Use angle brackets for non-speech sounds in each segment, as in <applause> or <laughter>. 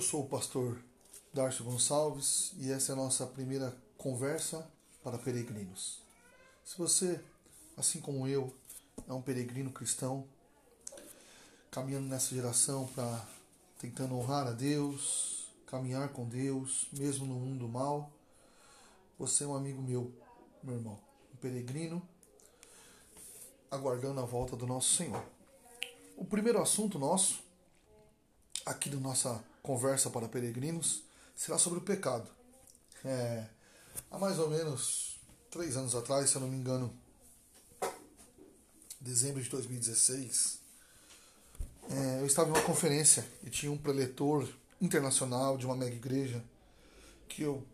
Eu sou o pastor Darcio Gonçalves e essa é a nossa primeira conversa para peregrinos. Se você, assim como eu, é um peregrino cristão, caminhando nessa geração para tentando honrar a Deus, caminhar com Deus, mesmo no mundo mal, você é um amigo meu, meu irmão, um peregrino aguardando a volta do nosso Senhor. O primeiro assunto nosso, aqui da nossa conversa para peregrinos, será sobre o pecado. É, há mais ou menos três anos atrás, se eu não me engano, dezembro de 2016, é, eu estava em uma conferência e tinha um preletor internacional de uma mega igreja que eu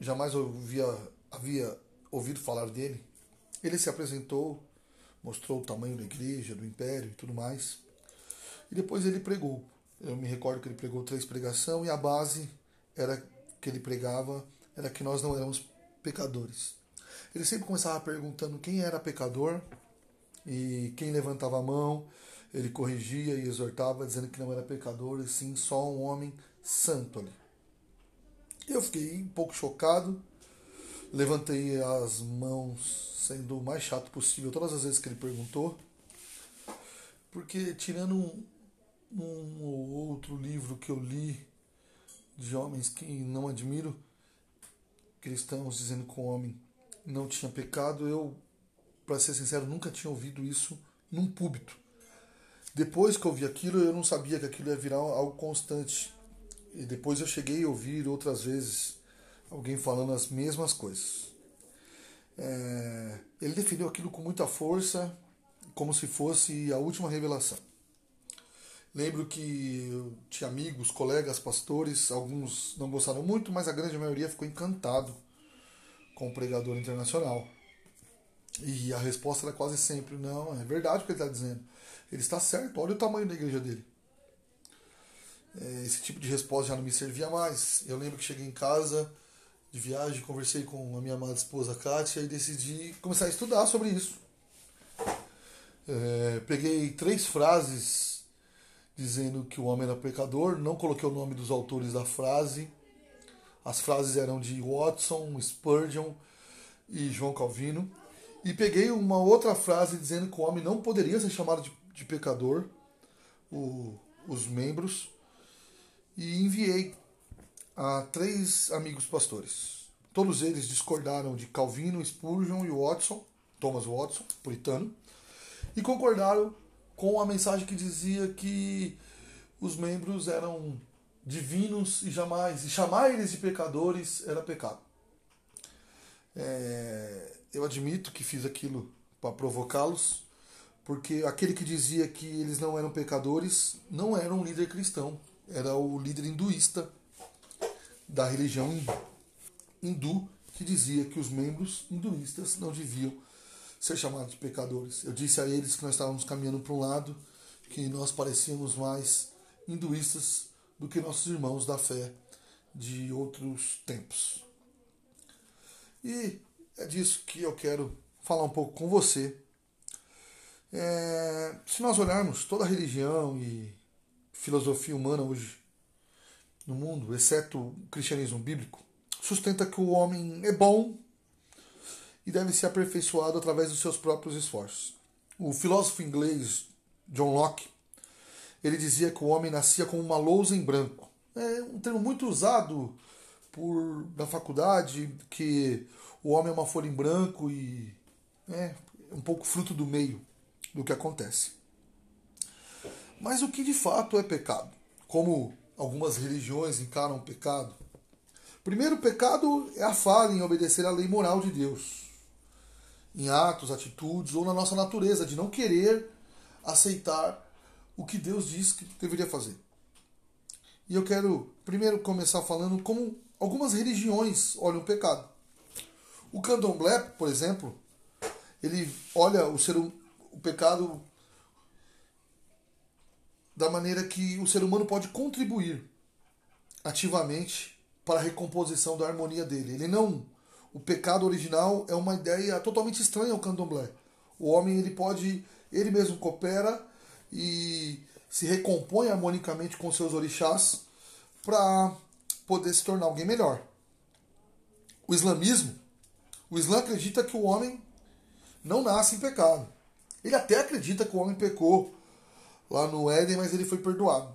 jamais ouvia, havia ouvido falar dele. Ele se apresentou mostrou o tamanho da igreja, do império e tudo mais. E depois ele pregou. Eu me recordo que ele pregou três pregações e a base era que ele pregava era que nós não éramos pecadores. Ele sempre começava perguntando quem era pecador e quem levantava a mão, ele corrigia e exortava dizendo que não era pecador, e sim só um homem santo ali. Eu fiquei um pouco chocado, levantei as mãos sendo o mais chato possível todas as vezes que ele perguntou. Porque, tirando um, um ou outro livro que eu li de homens que não admiro, cristãos dizendo que o homem não tinha pecado, eu, para ser sincero, nunca tinha ouvido isso num púlpito. Depois que eu vi aquilo, eu não sabia que aquilo ia virar algo constante. E depois eu cheguei a ouvir outras vezes alguém falando as mesmas coisas. É, ele definiu aquilo com muita força, como se fosse a última revelação. Lembro que eu tinha amigos, colegas, pastores, alguns não gostaram muito, mas a grande maioria ficou encantado com o pregador internacional. E a resposta era quase sempre: não, é verdade o que ele está dizendo. Ele está certo, olha o tamanho da igreja dele. É, esse tipo de resposta já não me servia mais. Eu lembro que cheguei em casa de viagem, conversei com a minha amada esposa Kátia e decidi começar a estudar sobre isso. É, peguei três frases dizendo que o homem era pecador, não coloquei o nome dos autores da frase. As frases eram de Watson, Spurgeon e João Calvino. E peguei uma outra frase dizendo que o homem não poderia ser chamado de, de pecador, o, os membros, e enviei a três amigos pastores. Todos eles discordaram de Calvino, Spurgeon e Watson, Thomas Watson, puritano, e concordaram com a mensagem que dizia que os membros eram divinos e jamais, e chamar eles de pecadores era pecado. É, eu admito que fiz aquilo para provocá-los, porque aquele que dizia que eles não eram pecadores não era um líder cristão, era o líder hinduísta da religião hindu que dizia que os membros hinduístas não deviam ser chamados de pecadores. Eu disse a eles que nós estávamos caminhando para um lado que nós parecíamos mais hinduístas do que nossos irmãos da fé de outros tempos. E é disso que eu quero falar um pouco com você. É, se nós olharmos toda a religião e filosofia humana hoje no mundo, exceto o cristianismo bíblico, sustenta que o homem é bom e deve ser aperfeiçoado através dos seus próprios esforços. O filósofo inglês John Locke ele dizia que o homem nascia como uma lousa em branco. É um termo muito usado por na faculdade que o homem é uma folha em branco e é um pouco fruto do meio do que acontece. Mas o que de fato é pecado? Como algumas religiões encaram o pecado. Primeiro, o pecado é a falha em obedecer à lei moral de Deus, em atos, atitudes ou na nossa natureza de não querer aceitar o que Deus diz que deveria fazer. E eu quero primeiro começar falando como algumas religiões olham o pecado. O candomblé, por exemplo, ele olha o ser o pecado da maneira que o ser humano pode contribuir ativamente para a recomposição da harmonia dele. Ele não. O pecado original é uma ideia totalmente estranha ao candomblé. O homem ele pode, ele mesmo coopera e se recompõe harmonicamente com seus orixás para poder se tornar alguém melhor. O islamismo, o Islã acredita que o homem não nasce em pecado. Ele até acredita que o homem pecou lá no Éden, mas ele foi perdoado.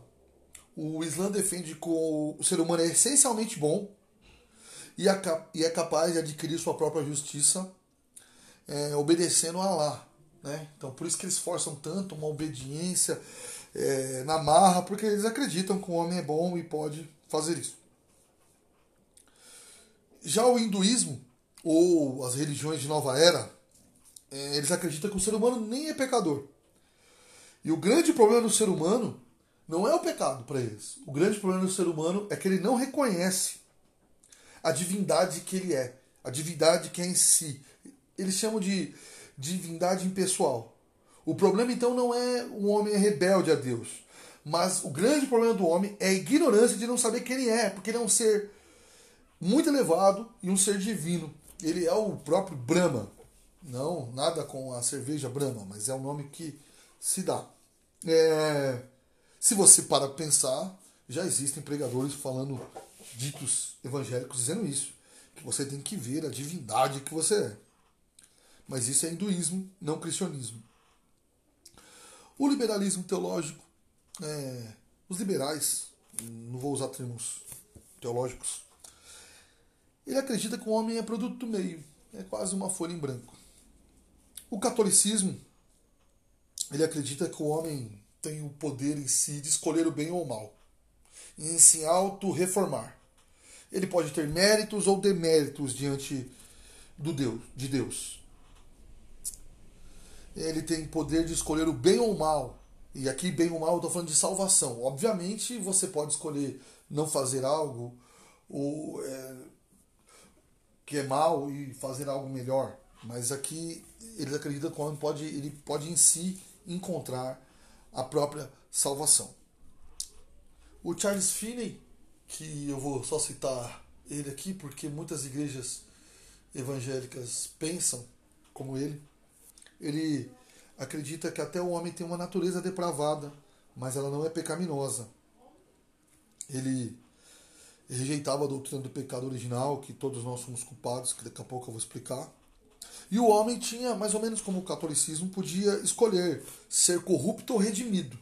O Islã defende que o ser humano é essencialmente bom e é capaz de adquirir sua própria justiça é, obedecendo a Allah. Né? Então, por isso que eles forçam tanto uma obediência é, na marra, porque eles acreditam que o homem é bom e pode fazer isso. Já o hinduísmo, ou as religiões de nova era, é, eles acreditam que o ser humano nem é pecador. E o grande problema do ser humano não é o pecado para eles. O grande problema do ser humano é que ele não reconhece a divindade que ele é, a divindade que é em si. Eles chamam de divindade impessoal. O problema então não é o homem rebelde a Deus, mas o grande problema do homem é a ignorância de não saber quem ele é, porque ele é um ser muito elevado e um ser divino. Ele é o próprio Brahma. Não, nada com a cerveja Brahma, mas é o nome que se dá. É, se você para pensar, já existem pregadores falando, ditos evangélicos, dizendo isso. Que você tem que ver a divindade que você é. Mas isso é hinduísmo, não cristianismo. O liberalismo teológico, é, os liberais, não vou usar termos teológicos, ele acredita que o homem é produto do meio, é quase uma folha em branco. O catolicismo, ele acredita que o homem tem o poder em si de escolher o bem ou o mal, em se auto-reformar. Ele pode ter méritos ou deméritos diante do Deus, de Deus ele tem poder de escolher o bem ou o mal. E aqui, bem ou mal, eu estou falando de salvação. Obviamente, você pode escolher não fazer algo ou, é, que é mal e fazer algo melhor. Mas aqui, eles acreditam que o homem pode, ele pode em si encontrar a própria salvação. O Charles Finney, que eu vou só citar ele aqui, porque muitas igrejas evangélicas pensam como ele, ele acredita que até o homem tem uma natureza depravada, mas ela não é pecaminosa. Ele rejeitava a doutrina do pecado original, que todos nós somos culpados, que daqui a pouco eu vou explicar. E o homem tinha, mais ou menos como o catolicismo, podia escolher ser corrupto ou redimido.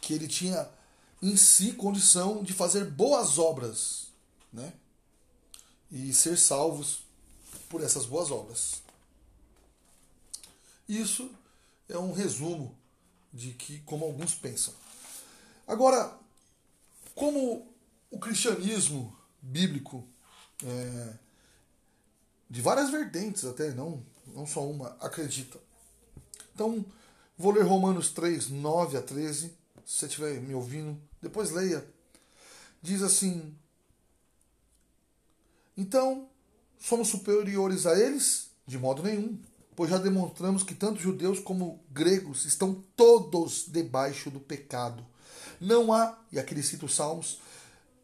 Que ele tinha em si condição de fazer boas obras, né? E ser salvos por essas boas obras. Isso é um resumo de que como alguns pensam. Agora, como o cristianismo bíblico é, de várias vertentes até, não, não só uma, acredita. Então, vou ler Romanos 3, 9 a 13, se você estiver me ouvindo, depois leia. Diz assim: Então, somos superiores a eles? De modo nenhum pois já demonstramos que tanto judeus como gregos estão todos debaixo do pecado. Não há, e aqui ele cita os Salmos,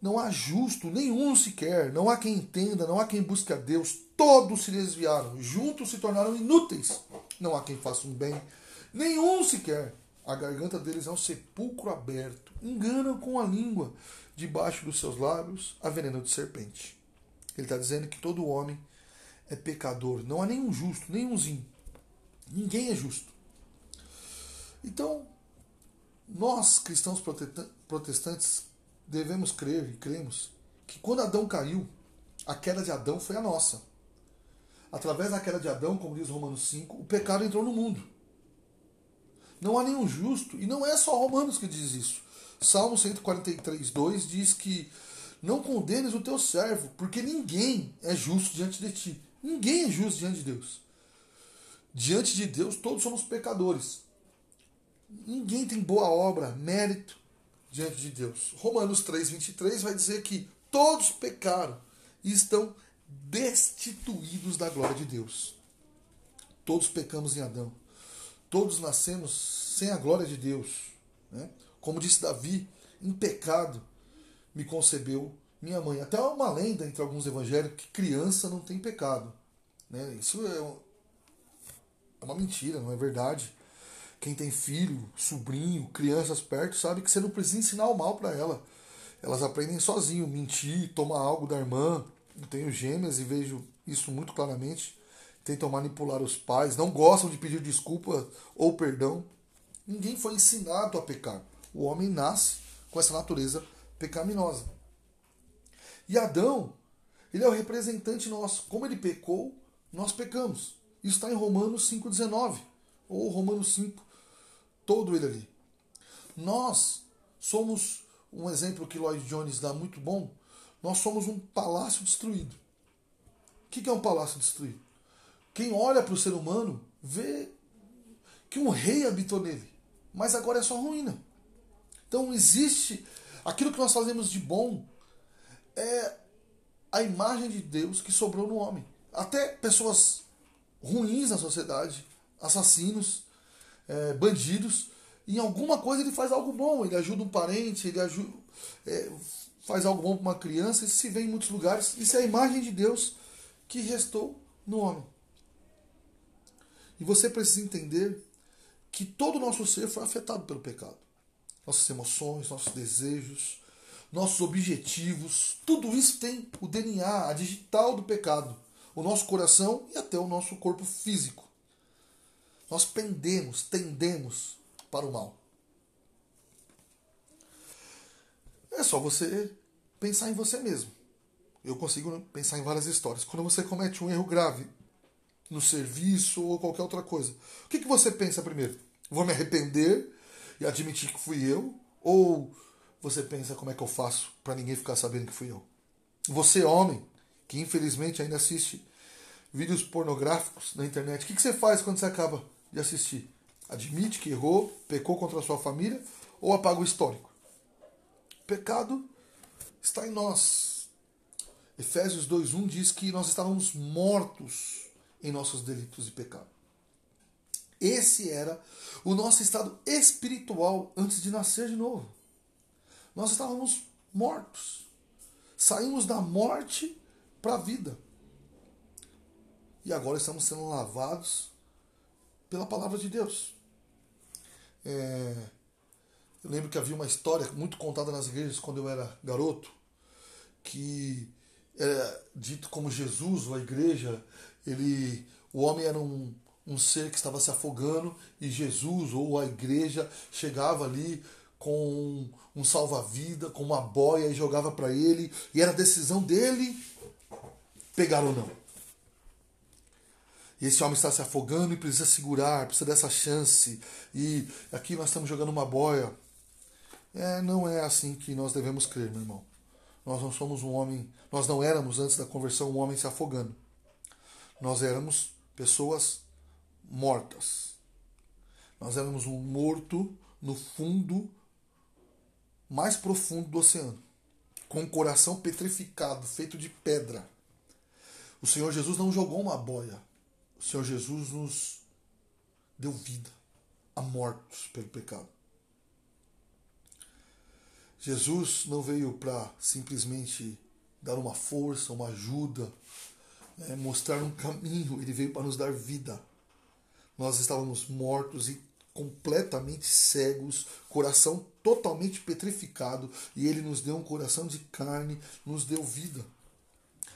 não há justo nenhum sequer, não há quem entenda, não há quem busque a Deus, todos se desviaram, juntos se tornaram inúteis. Não há quem faça um bem, nenhum sequer. A garganta deles é um sepulcro aberto, enganam com a língua, debaixo dos seus lábios a veneno de serpente. Ele está dizendo que todo homem é pecador. Não há nenhum justo, nenhumzinho. Ninguém é justo. Então, nós, cristãos protestantes, devemos crer e cremos que quando Adão caiu, a queda de Adão foi a nossa. Através da queda de Adão, como diz Romanos 5, o pecado entrou no mundo. Não há nenhum justo, e não é só Romanos que diz isso. Salmo 143, 2 diz que não condenes o teu servo, porque ninguém é justo diante de ti. Ninguém é justo diante de Deus. Diante de Deus, todos somos pecadores. Ninguém tem boa obra, mérito diante de Deus. Romanos 3,23 vai dizer que todos pecaram e estão destituídos da glória de Deus. Todos pecamos em Adão. Todos nascemos sem a glória de Deus. Né? Como disse Davi, em pecado me concebeu minha mãe. Até uma lenda entre alguns evangélicos que criança não tem pecado. Né? Isso é, é uma mentira, não é verdade. Quem tem filho, sobrinho, crianças perto, sabe que você não precisa ensinar o mal para ela. elas aprendem sozinho, mentir, tomar algo da irmã. Eu tenho gêmeas e vejo isso muito claramente. Tentam manipular os pais, não gostam de pedir desculpa ou perdão. Ninguém foi ensinado a pecar. O homem nasce com essa natureza pecaminosa. E Adão, ele é o representante nosso. Como ele pecou, nós pecamos. Isso está em Romanos 5,19. Ou Romanos 5, todo ele ali. Nós somos um exemplo que Lloyd Jones dá muito bom. Nós somos um palácio destruído. O que é um palácio destruído? Quem olha para o ser humano vê que um rei habitou nele, mas agora é só ruína. Então existe aquilo que nós fazemos de bom é a imagem de Deus que sobrou no homem. Até pessoas ruins na sociedade, assassinos, é, bandidos, em alguma coisa ele faz algo bom, ele ajuda um parente, ele ajuda, é, faz algo bom para uma criança, isso se vê em muitos lugares, isso é a imagem de Deus que restou no homem. E você precisa entender que todo o nosso ser foi afetado pelo pecado. Nossas emoções, nossos desejos, nossos objetivos, tudo isso tem o DNA, a digital do pecado, o nosso coração e até o nosso corpo físico. Nós pendemos, tendemos para o mal. É só você pensar em você mesmo. Eu consigo pensar em várias histórias. Quando você comete um erro grave no serviço ou qualquer outra coisa, o que, que você pensa primeiro? Vou me arrepender e admitir que fui eu? Ou você pensa como é que eu faço para ninguém ficar sabendo que fui eu? Você, homem, que infelizmente ainda assiste vídeos pornográficos na internet, o que, que você faz quando você acaba de assistir? admite que errou, pecou contra a sua família ou apaga o histórico. O pecado está em nós. Efésios 2:1 diz que nós estávamos mortos em nossos delitos e pecado. Esse era o nosso estado espiritual antes de nascer de novo. Nós estávamos mortos. Saímos da morte para a vida. E agora estamos sendo lavados pela palavra de Deus. É, eu lembro que havia uma história muito contada nas igrejas quando eu era garoto, que era dito como Jesus ou a igreja, ele, o homem era um, um ser que estava se afogando e Jesus ou a igreja chegava ali com um salva-vida, com uma boia e jogava para ele, e era decisão dele pegar ou não. E esse homem está se afogando e precisa segurar, precisa dessa chance. E aqui nós estamos jogando uma boia. É, não é assim que nós devemos crer, meu irmão. Nós não somos um homem, nós não éramos antes da conversão um homem se afogando. Nós éramos pessoas mortas. Nós éramos um morto no fundo mais profundo do oceano, com o coração petrificado, feito de pedra. O Senhor Jesus não jogou uma boia, o Senhor Jesus nos deu vida a mortos pelo pecado. Jesus não veio para simplesmente dar uma força, uma ajuda, né, mostrar um caminho, ele veio para nos dar vida. Nós estávamos mortos e completamente cegos, coração totalmente petrificado, e ele nos deu um coração de carne, nos deu vida.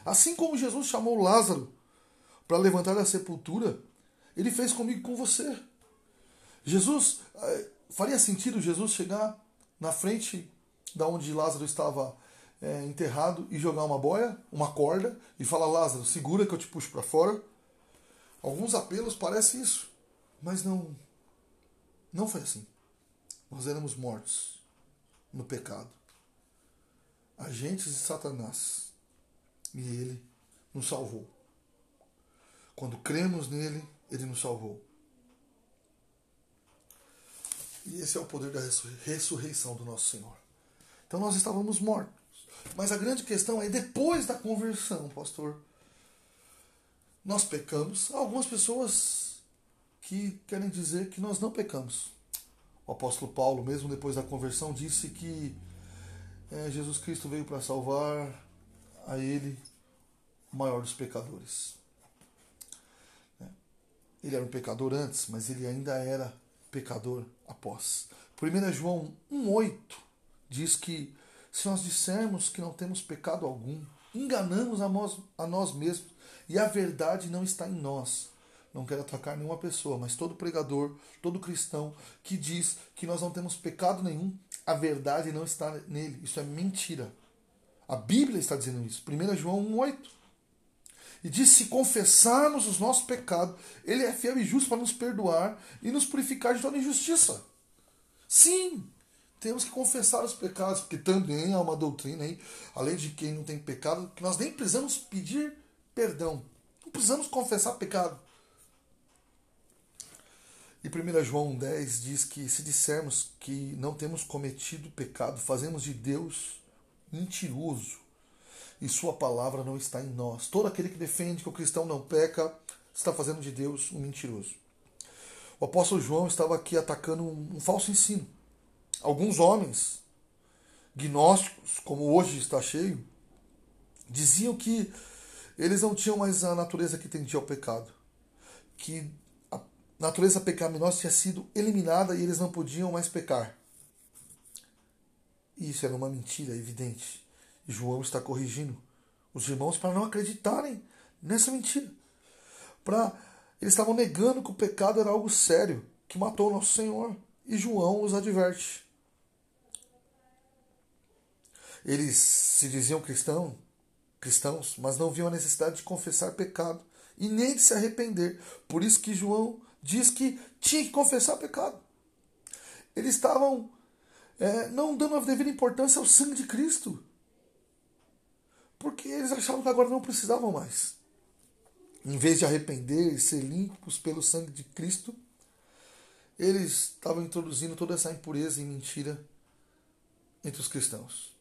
Assim como Jesus chamou Lázaro para levantar da sepultura, ele fez comigo com você. Jesus, eh, faria sentido Jesus chegar na frente da onde Lázaro estava é, enterrado e jogar uma boia, uma corda e falar: Lázaro, segura que eu te puxo para fora. Alguns apelos parecem isso, mas não, não foi assim. Nós éramos mortos no pecado, agentes de Satanás, e ele nos salvou. Quando cremos nele, ele nos salvou. E esse é o poder da ressurreição do nosso Senhor. Então nós estávamos mortos. Mas a grande questão é depois da conversão, pastor. Nós pecamos. Há algumas pessoas que querem dizer que nós não pecamos. O apóstolo Paulo, mesmo depois da conversão, disse que é, Jesus Cristo veio para salvar a ele, o maior dos pecadores. Ele era um pecador antes, mas ele ainda era pecador após. 1 João 1,8 diz que Se nós dissermos que não temos pecado algum, enganamos a nós, a nós mesmos e a verdade não está em nós. Não quero atacar nenhuma pessoa, mas todo pregador, todo cristão que diz que nós não temos pecado nenhum, a verdade não está nele. Isso é mentira. A Bíblia está dizendo isso. 1 João 1,8. E diz: se confessarmos os nossos pecados, Ele é fiel e justo para nos perdoar e nos purificar de toda injustiça. Sim, temos que confessar os pecados, porque também há uma doutrina aí, além de quem não tem pecado, que nós nem precisamos pedir perdão. Não precisamos confessar pecado. E 1 João 10 diz que se dissermos que não temos cometido pecado, fazemos de Deus mentiroso e sua palavra não está em nós. Todo aquele que defende que o cristão não peca está fazendo de Deus um mentiroso. O apóstolo João estava aqui atacando um, falso ensino. Alguns homens gnósticos, como hoje está cheio, diziam que eles não tinham mais a natureza que tendia ao pecado, que a natureza pecaminosa tinha sido eliminada e eles não podiam mais pecar. Isso era uma mentira evidente. E João está corrigindo os irmãos para não acreditarem nessa mentira. Para eles estavam negando que o pecado era algo sério, que matou o nosso Senhor. E João os adverte. Eles se diziam cristão, cristãos, mas não viam a necessidade de confessar pecado e nem de se arrepender. Por isso que João diz que tinha que confessar pecado. Eles estavam é, não dando a devida importância ao sangue de Cristo. Porque eles achavam que agora não precisavam mais. Em vez de arrepender e ser limpos pelo sangue de Cristo, eles estavam introduzindo toda essa impureza e mentira entre os cristãos.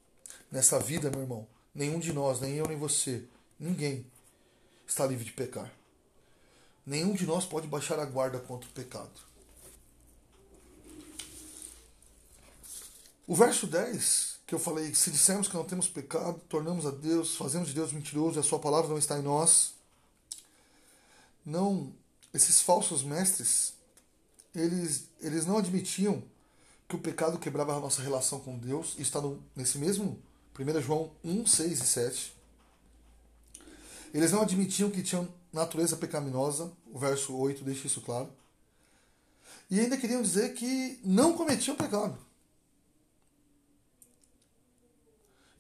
Nessa vida, meu irmão, nenhum de nós, nem eu nem você, ninguém está livre de pecar. Nenhum de nós pode baixar a guarda contra o pecado. O verso 10, que eu falei, se dissermos que não temos pecado, tornamos a Deus, fazemos de Deus mentiroso e a sua palavra não está em nós. Não, esses falsos mestres, eles, eles não admitiam que o pecado quebrava a nossa relação com Deus. Isso está no, nesse mesmo 1 João 1, 6 e 7. Eles não admitiam que tinham natureza pecaminosa, o verso 8 deixa isso claro. E ainda queriam dizer que não cometiam pecado.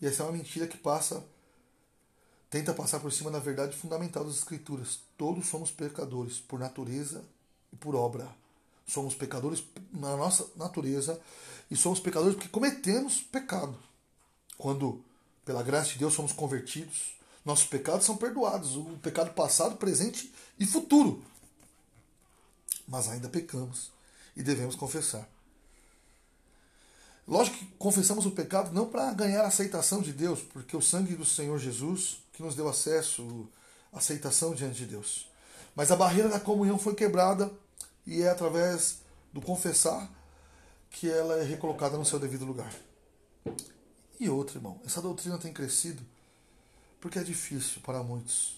E essa é uma mentira que passa, tenta passar por cima da verdade fundamental das Escrituras. Todos somos pecadores, por natureza e por obra. Somos pecadores na nossa natureza e somos pecadores porque cometemos pecado. Quando, pela graça de Deus, somos convertidos, nossos pecados são perdoados, o pecado passado, presente e futuro. Mas ainda pecamos e devemos confessar. Lógico que confessamos o pecado não para ganhar a aceitação de Deus, porque o sangue do Senhor Jesus que nos deu acesso, aceitação diante de Deus. Mas a barreira da comunhão foi quebrada e é através do confessar que ela é recolocada no seu devido lugar. E outro, irmão, essa doutrina tem crescido porque é difícil para muitos.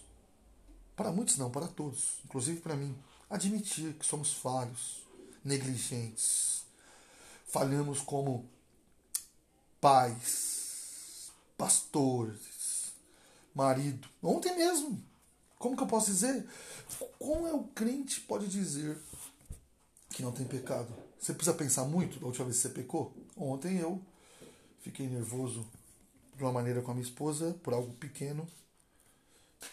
Para muitos não, para todos, inclusive para mim, admitir que somos falhos, negligentes, falhamos como pais, pastores, marido. Ontem mesmo, como que eu posso dizer? Como é o crente pode dizer que não tem pecado? Você precisa pensar muito da última vez que você pecou? Ontem eu fiquei nervoso de uma maneira com a minha esposa por algo pequeno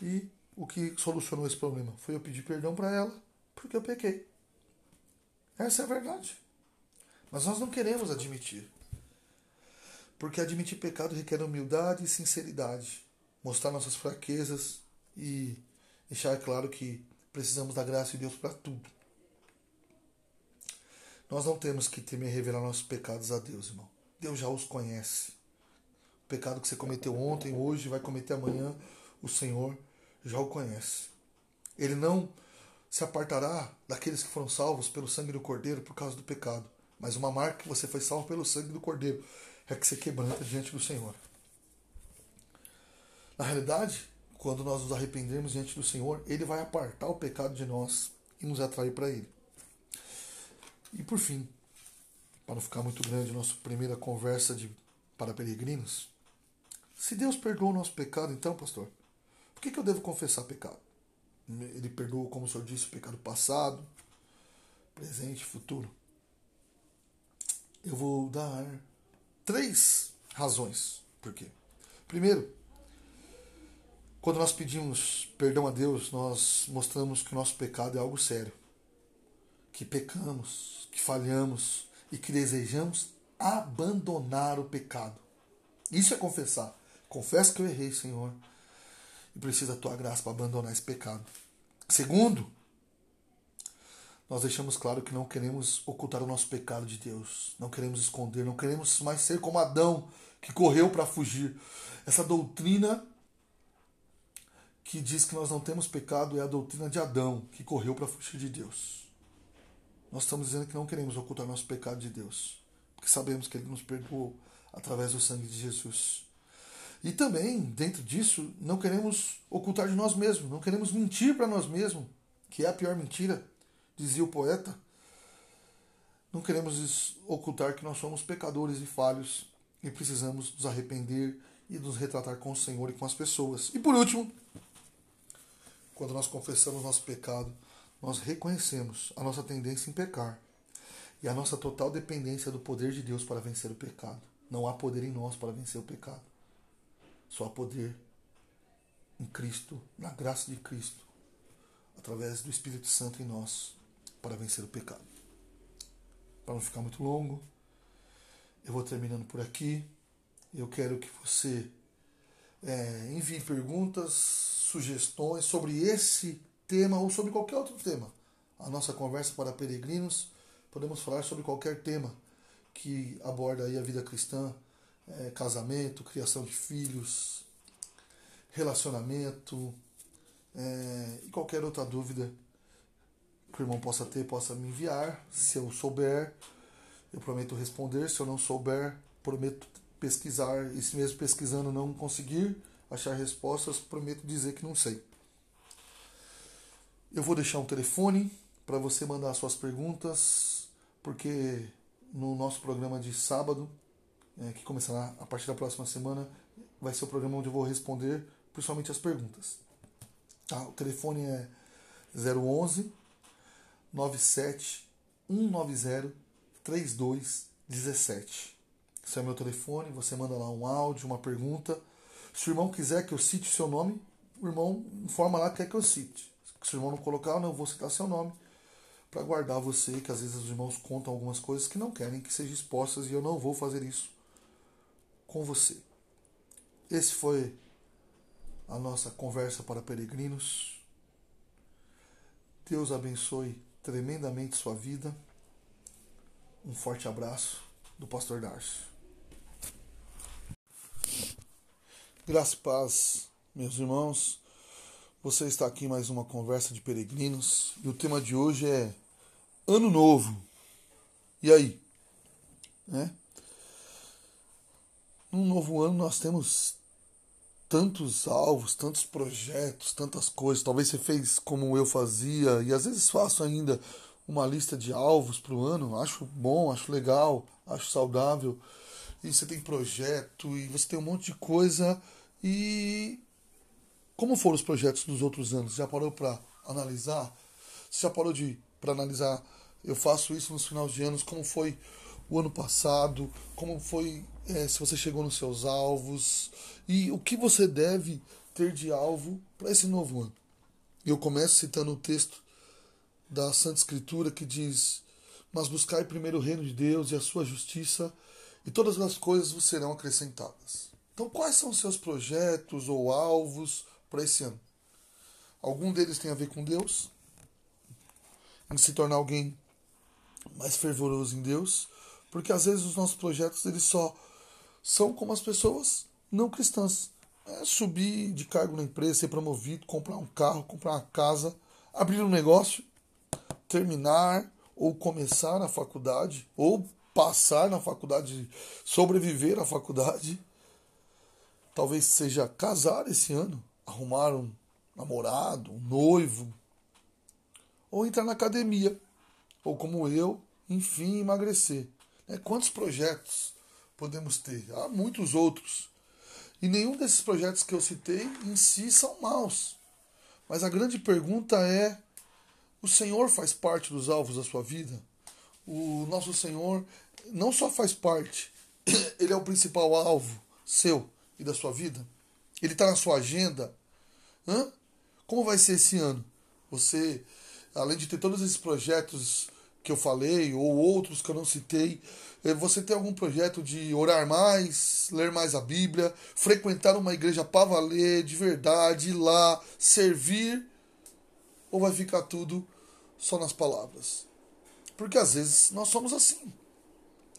e o que solucionou esse problema foi eu pedir perdão para ela porque eu pequei. Essa é a verdade. Mas nós não queremos admitir. Porque admitir pecado requer humildade e sinceridade, mostrar nossas fraquezas e deixar claro que precisamos da graça de Deus para tudo. Nós não temos que temer revelar nossos pecados a Deus, irmão. Deus já os conhece. O pecado que você cometeu ontem, hoje, vai cometer amanhã, o Senhor já o conhece. Ele não se apartará daqueles que foram salvos pelo sangue do Cordeiro por causa do pecado. Mas uma marca que você foi salvo pelo sangue do Cordeiro é que você quebranta diante do Senhor. Na realidade, quando nós nos arrependermos diante do Senhor, Ele vai apartar o pecado de nós e nos atrair para Ele. E por fim, para não ficar muito grande, nossa primeira conversa de, para peregrinos, Se Deus perdoou o nosso pecado, então, pastor, por que, que eu devo confessar pecado? Ele perdoou, como o senhor disse, o pecado passado, presente futuro. Eu vou dar três razões por quê. Primeiro, quando nós pedimos perdão a Deus, nós mostramos que o nosso pecado é algo sério. Que pecamos, que falhamos e que desejamos abandonar o pecado. Isso é confessar. Confesso que eu errei, Senhor, e preciso da tua graça para abandonar esse pecado. Segundo, nós deixamos claro que não queremos ocultar o nosso pecado de Deus, não queremos esconder, não queremos mais ser como Adão, que correu para fugir. Essa doutrina que diz que nós não temos pecado é a doutrina de Adão, que correu para fugir de Deus. Nós estamos dizendo que não queremos ocultar nosso pecado de Deus, porque sabemos que Ele nos perdoou através do sangue de Jesus. E também, dentro disso, não queremos ocultar de nós mesmos, não queremos mentir para nós mesmos, que é a pior mentira, dizia o poeta. Não queremos ocultar que nós somos pecadores e falhos e precisamos nos arrepender e nos retratar com o Senhor e com as pessoas. E por último, quando nós confessamos nosso pecado, nós reconhecemos a nossa tendência em pecar e a nossa total dependência do poder de Deus para vencer o pecado. Não há poder em nós para vencer o pecado. Só há poder em Cristo, na graça de Cristo, através do Espírito Santo em nós, para vencer o pecado. Para não ficar muito longo, eu vou terminando por aqui. Eu quero que você é, envie perguntas, sugestões sobre esse tema ou sobre qualquer outro tema. A nossa conversa para peregrinos, podemos falar sobre qualquer tema que aborda aí a vida cristã, é, casamento, criação de filhos, relacionamento é, e qualquer outra dúvida que o irmão possa ter, possa me enviar. Se eu souber, eu prometo responder. Se eu não souber, prometo pesquisar. E se mesmo pesquisando não conseguir achar respostas, prometo dizer que não sei. Eu vou deixar um telefone para você mandar suas perguntas, porque no nosso programa de sábado, é, que começará a partir da próxima semana, vai ser o programa onde eu vou responder principalmente as perguntas. Tá? O telefone é 011 97 190 3217. Esse é o meu telefone, você manda lá um áudio, uma pergunta. Se o irmão quiser que eu cite o seu nome, o irmão informa lá que quer que eu cite. Se o irmão não colocar, eu não vou citar seu nome para guardar você, que às vezes os irmãos contam algumas coisas que não querem que sejam expostas e eu não vou fazer isso com você. Esse foi a nossa conversa para peregrinos. Deus abençoe tremendamente sua vida. Um forte abraço do pastor Darcio. Graça e paz, meus irmãos. Você está aqui em mais uma conversa de peregrinos e o tema de hoje é Ano Novo. E aí? Né? Num novo ano nós temos tantos alvos, tantos projetos, tantas coisas. Talvez você fez como eu fazia e às vezes faço ainda uma lista de alvos para o ano. Acho bom, acho legal, acho saudável. E você tem projeto e você tem um monte de coisa e como foram os projetos dos outros anos? Já parou para analisar? Você já parou de para analisar? Eu faço isso nos finais de anos. Como foi o ano passado? Como foi é, se você chegou nos seus alvos? E o que você deve ter de alvo para esse novo ano? Eu começo citando o texto da Santa Escritura que diz: Mas buscai primeiro o reino de Deus e a sua justiça, e todas as coisas vos serão acrescentadas. Então, quais são os seus projetos ou alvos para esse ano. Algum deles tem a ver com Deus, em se tornar alguém mais fervoroso em Deus, porque às vezes os nossos projetos eles só são como as pessoas não cristãs. É subir de cargo na empresa, ser promovido, comprar um carro, comprar uma casa, abrir um negócio, terminar ou começar na faculdade, ou passar na faculdade, sobreviver à faculdade. Talvez seja casar esse ano, arrumar um namorado, um noivo, ou entrar na academia, ou como eu, enfim, emagrecer. Né? Quantos projetos podemos ter? Há muitos outros. E nenhum desses projetos que eu citei em si são maus. Mas a grande pergunta é: o Senhor faz parte dos alvos da sua vida? O nosso Senhor não só faz parte, <coughs> ele é o principal alvo seu e da sua vida? Ele está na sua agenda? Hã? Como vai ser esse ano? Você, além de ter todos esses projetos que eu falei, ou outros que eu não citei, eh, você tem algum projeto de orar mais, ler mais a Bíblia, frequentar uma igreja para valer, de verdade, ir lá, servir? Ou vai ficar tudo só nas palavras? Porque às vezes nós somos assim.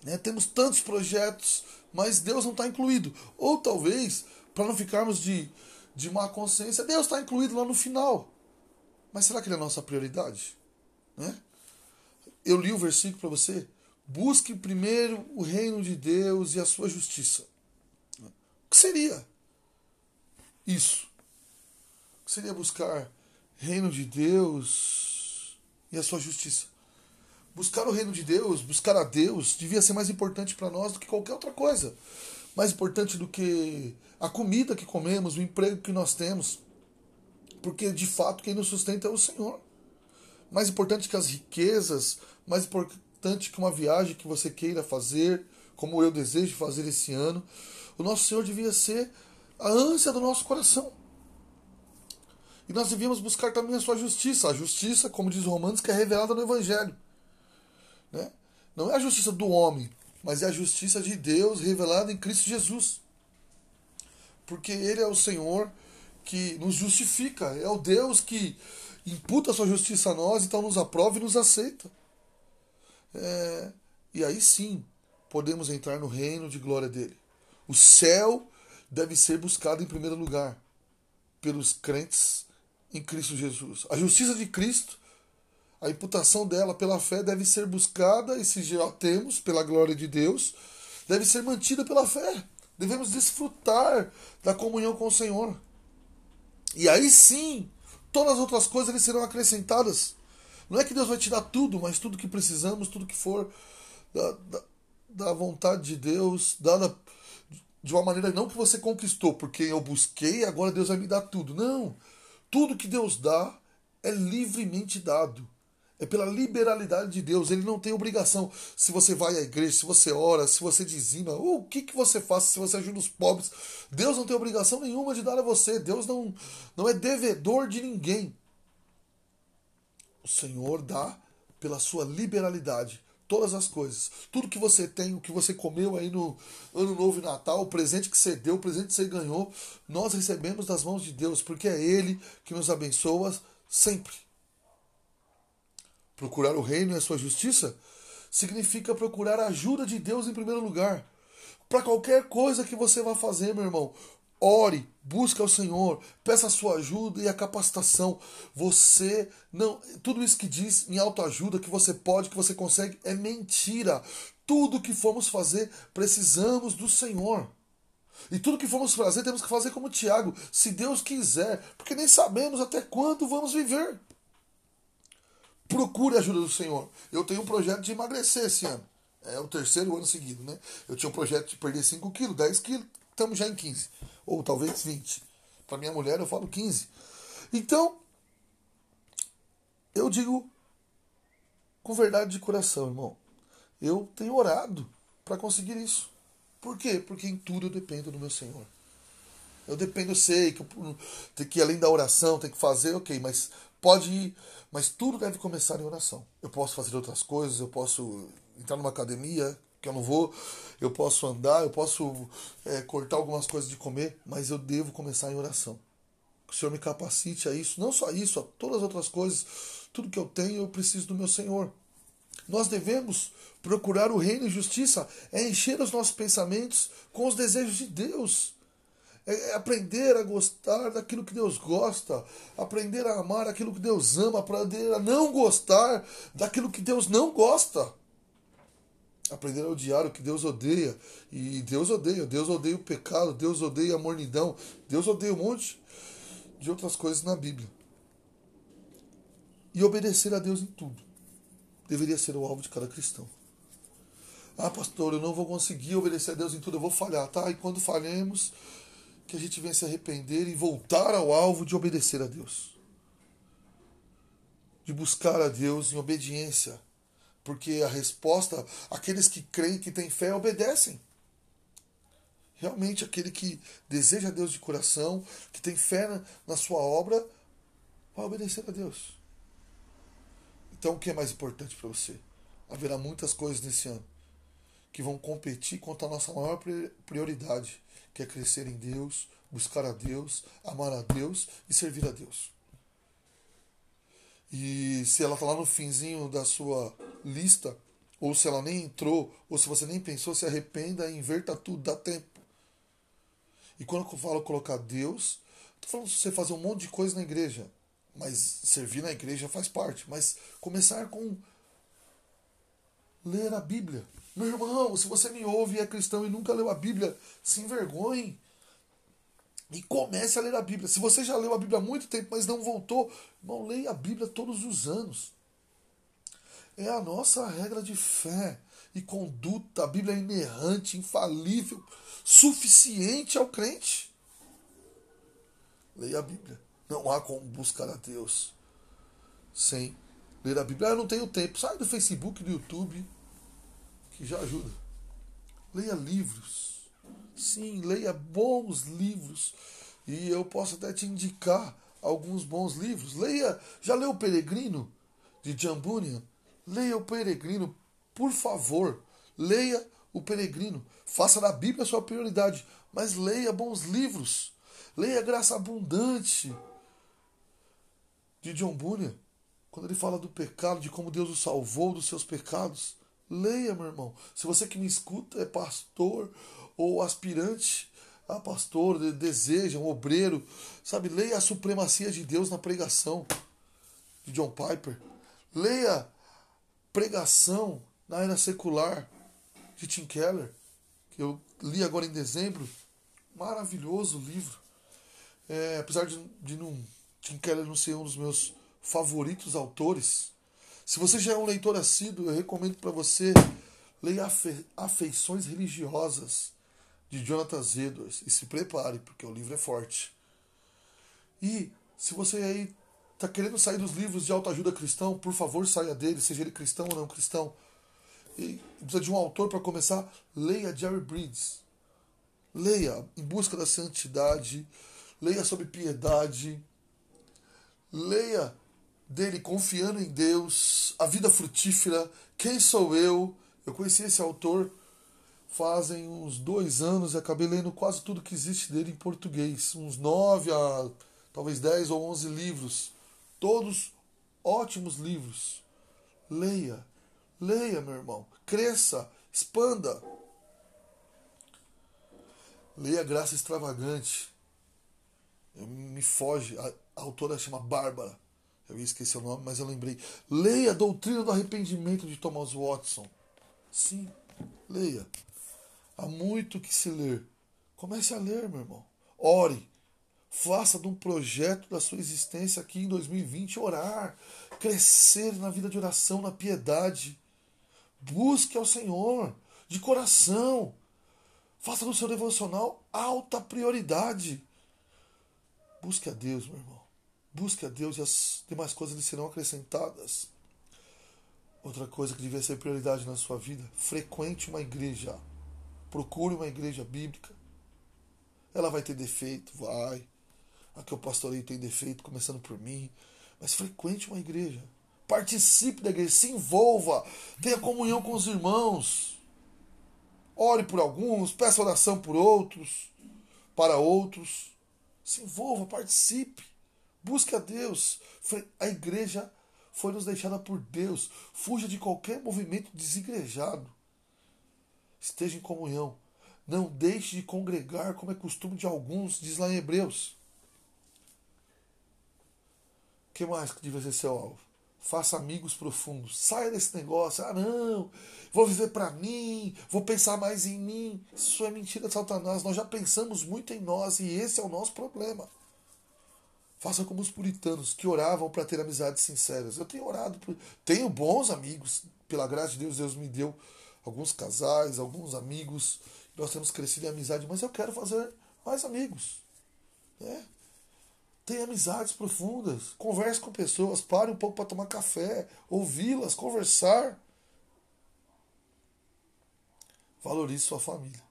Né? Temos tantos projetos, mas Deus não está incluído. Ou talvez, para não ficarmos de, de má consciência, Deus está incluído lá no final. Mas será que ele é a nossa prioridade? Né? Eu li o versículo para você. Busque primeiro o reino de Deus e a sua justiça. O que seria isso? O que seria buscar reino de Deus e a sua justiça? Buscar o reino de Deus, buscar a Deus, devia ser mais importante para nós do que qualquer outra coisa. Mais importante do que a comida que comemos, o emprego que nós temos. Porque de fato quem nos sustenta é o Senhor. Mais importante que as riquezas, mais importante que uma viagem que você queira fazer, como eu desejo fazer esse ano, o nosso Senhor devia ser a ânsia do nosso coração. E nós devíamos buscar também a sua justiça. A justiça, como diz Romanos, que é revelada no Evangelho. Né? Não é a justiça do homem, mas é a justiça de Deus revelada em Cristo Jesus. Porque Ele é o Senhor que nos justifica, é o Deus que imputa a sua justiça a nós, então nos aprova e nos aceita. É, e aí sim podemos entrar no reino de glória dele. O céu deve ser buscado em primeiro lugar pelos crentes em Cristo Jesus. A justiça de Cristo a imputação dela pela fé deve ser buscada, e se já temos, pela glória de Deus, deve ser mantida pela fé. Devemos desfrutar da comunhão com o Senhor. E aí sim, todas as outras coisas serão acrescentadas. Não é que Deus vai tirar tudo, mas tudo que precisamos, tudo que for da, da, da vontade de Deus, dada de uma maneira não que você conquistou, porque eu busquei, agora Deus vai me dar tudo. Não. Tudo que Deus dá é livremente dado. É pela liberalidade de Deus. Ele não tem obrigação. Se você vai à igreja, se você ora, se você dizima, ou o que, que você faz, se você ajuda os pobres. Deus não tem obrigação nenhuma de dar a você. Deus não, não é devedor de ninguém. O Senhor dá pela sua liberalidade todas as coisas. Tudo que você tem, o que você comeu aí no Ano Novo e Natal, o presente que você deu, o presente que você ganhou, nós recebemos das mãos de Deus, porque é Ele que nos abençoa sempre. Procurar o reino e a sua justiça significa procurar a ajuda de Deus em primeiro lugar. Para qualquer coisa que você vá fazer, meu irmão, ore, busque ao Senhor, peça a sua ajuda e a capacitação. Você não, tudo isso que diz em autoajuda que você pode, que você consegue é mentira. Tudo que formos fazer, precisamos do Senhor. E tudo que formos fazer, temos que fazer como Tiago, se Deus quiser, porque nem sabemos até quando vamos viver. Procure a ajuda do Senhor. Eu tenho um projeto de emagrecer esse ano. É o terceiro ano seguido, né? Eu tinha um projeto de perder 5 quilos, 10 quilos, estamos já em 15. Ou talvez 20. Para minha mulher eu falo 15. Então, eu digo com verdade de coração, irmão. Eu tenho orado para conseguir isso. Por quê? Porque em tudo eu dependo do meu Senhor. Eu dependo, eu sei que, eu, que além da oração tem que fazer, ok, mas pode ir mas tudo deve começar em oração. Eu posso fazer outras coisas, eu posso entrar numa academia, que eu não vou, eu posso andar, eu posso é, cortar algumas coisas de comer, mas eu devo começar em oração. Que o Senhor me capacite a isso, não só isso, a todas as outras coisas, tudo que eu tenho, eu preciso do meu Senhor. Nós devemos procurar o reino e justiça, é encher os nossos pensamentos com os desejos de Deus. É, é aprender a gostar daquilo que Deus gosta, aprender a amar aquilo que Deus ama, aprender a não gostar daquilo que Deus não gosta. Aprender a odiar o que Deus odeia. E Deus odeia. Deus odeia o pecado, Deus odeia a mornidão, Deus odeia um monte de outras coisas na Bíblia. E obedecer a Deus em tudo. Deveria ser o alvo de cada cristão. Ah, pastor, eu não vou conseguir obedecer a Deus em tudo, eu vou falhar, tá? E quando falhemos, que a gente venha se arrepender e voltar ao alvo de obedecer a Deus. De buscar a Deus em obediência. Porque a resposta, aqueles que creem, que têm fé, obedecem. Realmente, aquele que deseja a Deus de coração, que tem fé na, na sua obra, vai obedecer a Deus. Então, o que é mais importante para você? Haverá muitas coisas nesse ano que vão competir contra a nossa maior prioridade, que é crescer em Deus, buscar a Deus, amar a Deus e servir a Deus. E se ela está lá no finzinho da sua lista, ou se ela nem entrou, ou se você nem pensou, se arrependa e inverta tudo, dá tempo. E quando eu falo colocar Deus, estou falando de você fazer um monte de coisa na igreja. Mas servir na igreja faz parte. Mas começar com ler a Bíblia. Meu irmão, se você me ouve e é cristão e nunca leu a Bíblia, se envergonhe. E comece a ler a Bíblia. Se você já leu a Bíblia há muito tempo, mas não voltou, não leia a Bíblia todos os anos. É a nossa regra de fé e conduta. A Bíblia é inerrante, infalível, suficiente ao crente. Leia a Bíblia. Não há como buscar a Deus sem ler a Bíblia. Ah, eu não tenho tempo. Sai do Facebook, do YouTube, que já ajuda. Leia livros. Sim, leia bons livros. E eu posso até te indicar alguns bons livros. Leia, já leu O Peregrino, de John Bunyan? Leia O Peregrino, por favor, leia o peregrino. Faça da Bíblia a sua prioridade, mas leia bons livros. Leia Graça Abundante de John Bunyan, quando ele fala do pecado, de como Deus o salvou dos seus pecados. Leia, meu irmão. Se você que me escuta é pastor ou aspirante a pastor, deseja, um obreiro, sabe? Leia a supremacia de Deus na pregação de John Piper. Leia pregação na era secular de Tim Keller, que eu li agora em dezembro. Maravilhoso livro. É, apesar de, de não, Tim Keller não ser um dos meus favoritos autores, se você já é um leitor assíduo, eu recomendo para você ler Afe, Afeições Religiosas de Jonathan Edwards e se prepare, porque o livro é forte. E se você aí está querendo sair dos livros de autoajuda cristão, por favor, saia dele, seja ele cristão ou não cristão. E precisa de um autor para começar, leia Jerry Bridges. Leia Em Busca da Santidade, leia sobre piedade, leia dele Confiando em Deus, A Vida Frutífera, Quem Sou Eu. Eu conheci esse autor fazem uns dois anos e acabei lendo quase tudo que existe dele em português. Uns nove a talvez dez ou onze livros. Todos ótimos livros. Leia, leia, meu irmão. Cresça, expanda. Leia Graça Extravagante. Me foge. A, a autora chama Bárbara. Eu ia esquecer o nome, mas eu lembrei. Leia a Doutrina do Arrependimento de Thomas Watson. Sim, leia. Há muito que se ler. Comece a ler, meu irmão. Ore. Faça de um projeto da sua existência aqui em 2020 orar, crescer na vida de oração, na piedade. Busque ao Senhor de coração. Faça do seu devocional alta prioridade. Busque a Deus, meu irmão. Busque a Deus e as demais coisas lhe serão acrescentadas. Outra coisa que devia ser prioridade na sua vida: frequente uma igreja. Procure uma igreja bíblica. Ela vai ter defeito, vai. A que eu pastorei tem defeito, começando por mim. Mas frequente uma igreja. Participe da igreja, se envolva, tenha comunhão com os irmãos. Ore por alguns, peça oração por outros, para outros. Se envolva, participe. Busque a Deus. A igreja foi nos deixada por Deus. Fuja de qualquer movimento desigrejado. Esteja em comunhão. Não deixe de congregar, como é costume de alguns, diz lá em Hebreus que mais que devia ser seu alvo? Faça amigos profundos. Saia desse negócio. Ah, não, vou viver para mim, vou pensar mais em mim. Isso é mentira de Satanás. Nós já pensamos muito em nós e esse é o nosso problema. Faça como os puritanos que oravam para ter amizades sinceras. Eu tenho orado, por... tenho bons amigos. Pela graça de Deus, Deus me deu alguns casais, alguns amigos. Nós temos crescido em amizade, mas eu quero fazer mais amigos. Né? Tenha amizades profundas. Converse com pessoas. Pare um pouco para tomar café, ouvi-las, conversar. Valorize sua família.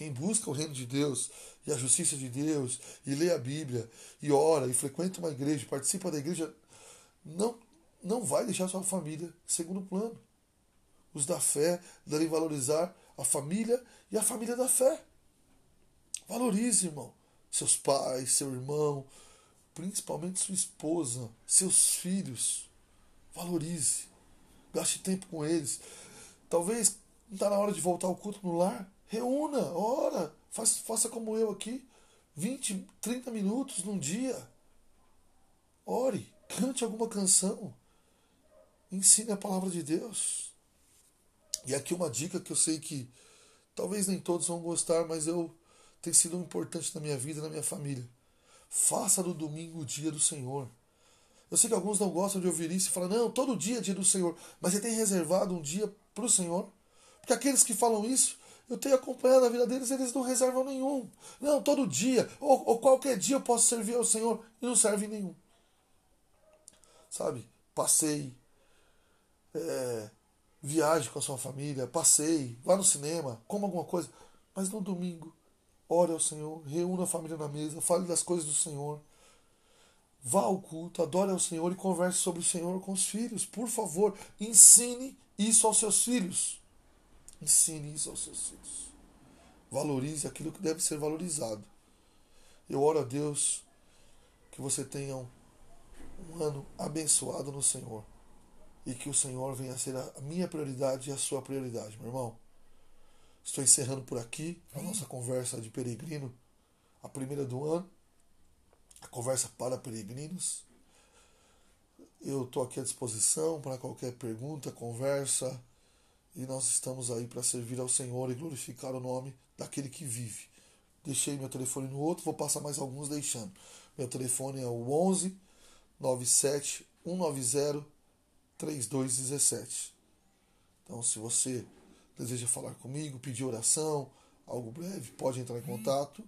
Quem busca o reino de Deus e a justiça de Deus e lê a Bíblia e ora e frequenta uma igreja, participa da igreja, não, não vai deixar sua família segundo plano. Os da fé devem valorizar a família e a família da fé. Valorize, irmão, seus pais, seu irmão, principalmente sua esposa, seus filhos. Valorize. Gaste tempo com eles. Talvez não está na hora de voltar ao culto no lar. Reúna, ora, faça, faça como eu aqui. 20, 30 minutos num dia. Ore, cante alguma canção. Ensine a palavra de Deus. E aqui uma dica que eu sei que talvez nem todos vão gostar, mas eu tem sido importante na minha vida e na minha família. Faça no domingo o dia do Senhor. Eu sei que alguns não gostam de ouvir isso e falam, não, todo dia é dia do Senhor. Mas você tem reservado um dia para o Senhor? Porque aqueles que falam isso, eu tenho acompanhado a vida deles, eles não reservam nenhum. Não, todo dia, ou, ou qualquer dia eu posso servir ao Senhor e não serve nenhum. Sabe? Passei, é, viaje com a sua família, passei, vá no cinema, coma alguma coisa, mas no domingo, ore ao Senhor, reúna a família na mesa, fale das coisas do Senhor. Vá ao culto, adore ao Senhor e converse sobre o Senhor com os filhos. Por favor, ensine isso aos seus filhos. Ensine isso aos seus filhos. Valorize aquilo que deve ser valorizado. Eu oro a Deus que você tenha um, um ano abençoado no Senhor e que o Senhor venha a ser a minha prioridade e a sua prioridade, meu irmão. Estou encerrando por aqui a nossa conversa de peregrino, a primeira do ano, a conversa para peregrinos. Eu estou aqui à disposição para qualquer pergunta, conversa, e nós estamos aí para servir ao Senhor e glorificar o nome daquele que vive. Deixei meu telefone no outro, vou passar mais alguns deixando. Meu telefone é o 11 97 190 3217. Então, se você deseja falar comigo, pedir oração, algo breve, pode entrar em contato.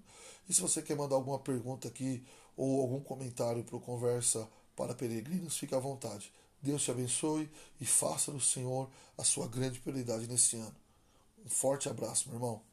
E se você quer mandar alguma pergunta aqui ou algum comentário para o Conversa para Peregrinos, fique à vontade. Deus te abençoe e faça do Senhor a sua grande prioridade nesse ano. Um forte abraço, meu irmão.